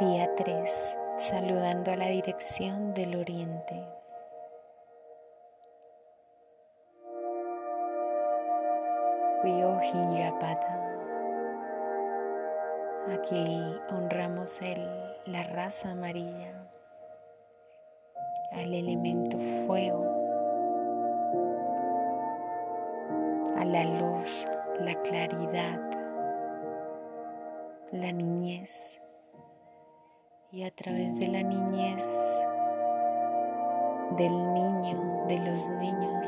Día 3. Saludando a la dirección del oriente. Yapata. Aquí honramos el, la raza amarilla, al elemento fuego, a la luz, la claridad, la niñez y a través de la niñez del niño, de los niños,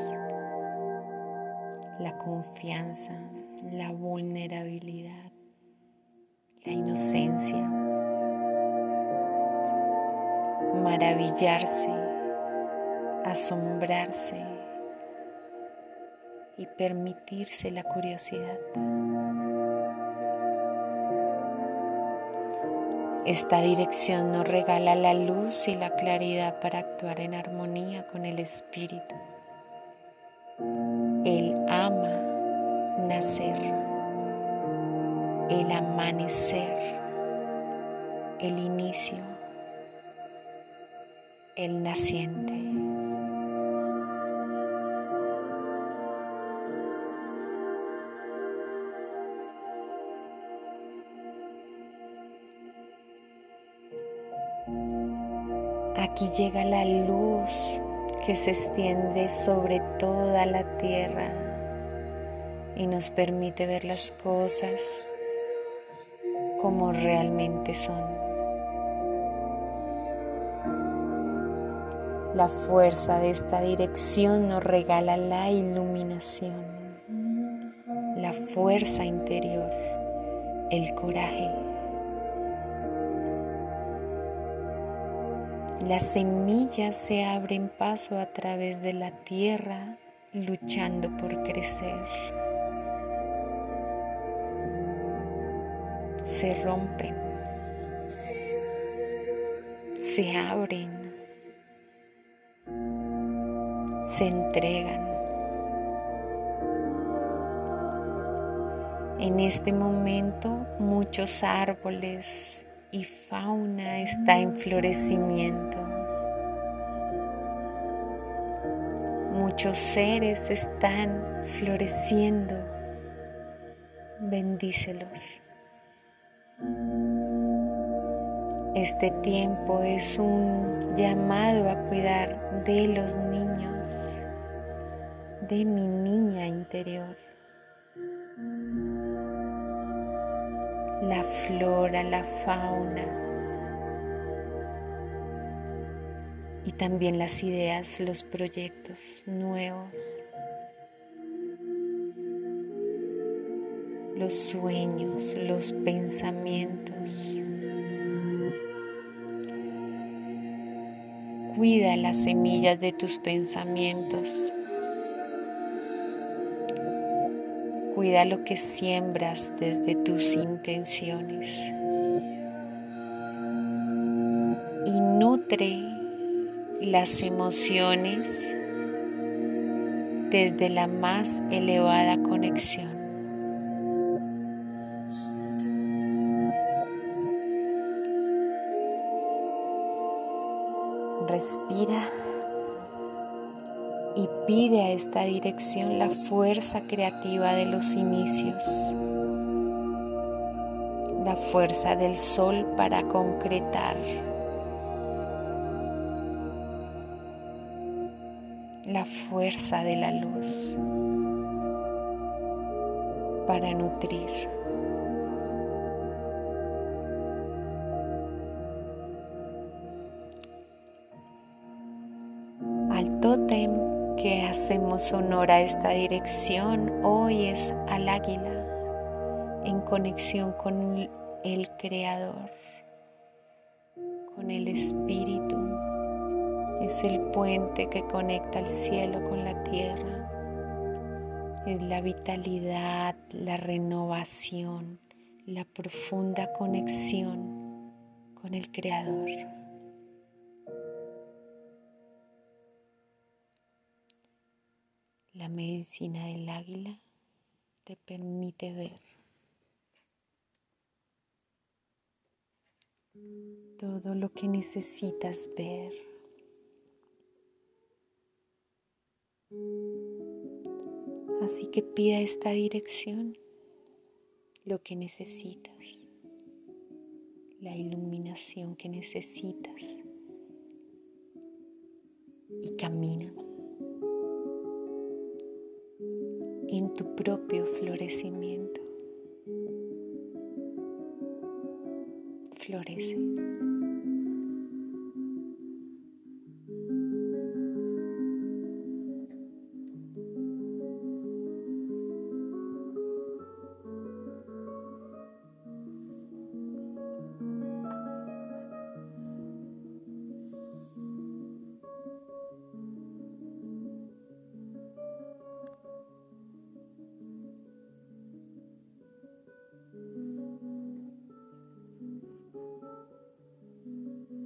la confianza, la vulnerabilidad, la inocencia, maravillarse, asombrarse y permitirse la curiosidad. Esta dirección nos regala la luz y la claridad para actuar en armonía con el Espíritu. Él ama nacer, el amanecer, el inicio, el naciente. Aquí llega la luz que se extiende sobre toda la tierra y nos permite ver las cosas como realmente son. La fuerza de esta dirección nos regala la iluminación, la fuerza interior, el coraje. Las semillas se abren paso a través de la tierra luchando por crecer. Se rompen, se abren, se entregan. En este momento muchos árboles y fauna está en florecimiento. Muchos seres están floreciendo. Bendícelos. Este tiempo es un llamado a cuidar de los niños, de mi niña interior. La flora, la fauna y también las ideas, los proyectos nuevos, los sueños, los pensamientos. Cuida las semillas de tus pensamientos. Cuida lo que siembras desde tus intenciones. Y nutre las emociones desde la más elevada conexión. Respira y pide a esta dirección la fuerza creativa de los inicios, la fuerza del sol para concretar, la fuerza de la luz para nutrir. Al tótem que hacemos honor a esta dirección hoy es al águila en conexión con el Creador, con el Espíritu. Es el puente que conecta el cielo con la tierra. Es la vitalidad, la renovación, la profunda conexión con el Creador. La medicina del águila te permite ver todo lo que necesitas ver. Así que pida esta dirección lo que necesitas, la iluminación que necesitas y camina tu propio florecimiento. Florece.